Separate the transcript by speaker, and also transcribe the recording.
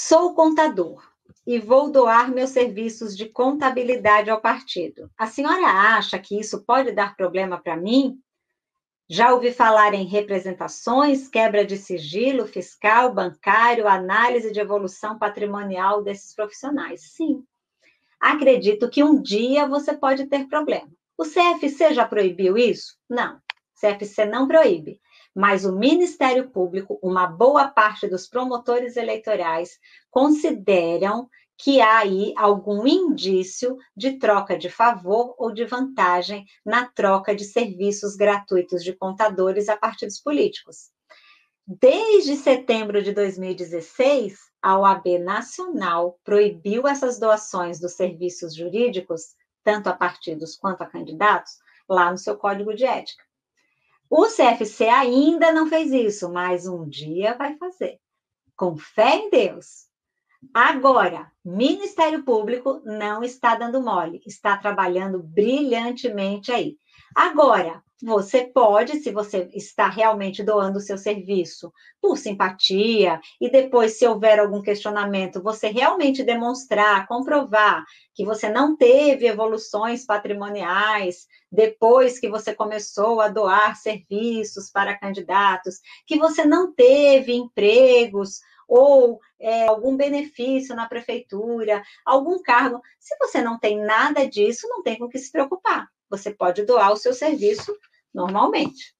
Speaker 1: Sou contador e vou doar meus serviços de contabilidade ao partido. A senhora acha que isso pode dar problema para mim? Já ouvi falar em representações, quebra de sigilo fiscal, bancário, análise de evolução patrimonial desses profissionais. Sim. Acredito que um dia você pode ter problema. O CFC já proibiu isso? Não. CFC não proíbe. Mas o Ministério Público, uma boa parte dos promotores eleitorais, consideram que há aí algum indício de troca de favor ou de vantagem na troca de serviços gratuitos de contadores a partidos políticos. Desde setembro de 2016, a OAB Nacional proibiu essas doações dos serviços jurídicos, tanto a partidos quanto a candidatos, lá no seu código de ética. O CFC ainda não fez isso, mas um dia vai fazer. Com fé em Deus, Agora, Ministério Público não está dando mole, está trabalhando brilhantemente aí. Agora, você pode, se você está realmente doando o seu serviço por simpatia, e depois, se houver algum questionamento, você realmente demonstrar, comprovar que você não teve evoluções patrimoniais depois que você começou a doar serviços para candidatos, que você não teve empregos ou é, algum benefício na prefeitura, algum cargo. Se você não tem nada disso, não tem com que se preocupar. Você pode doar o seu serviço normalmente.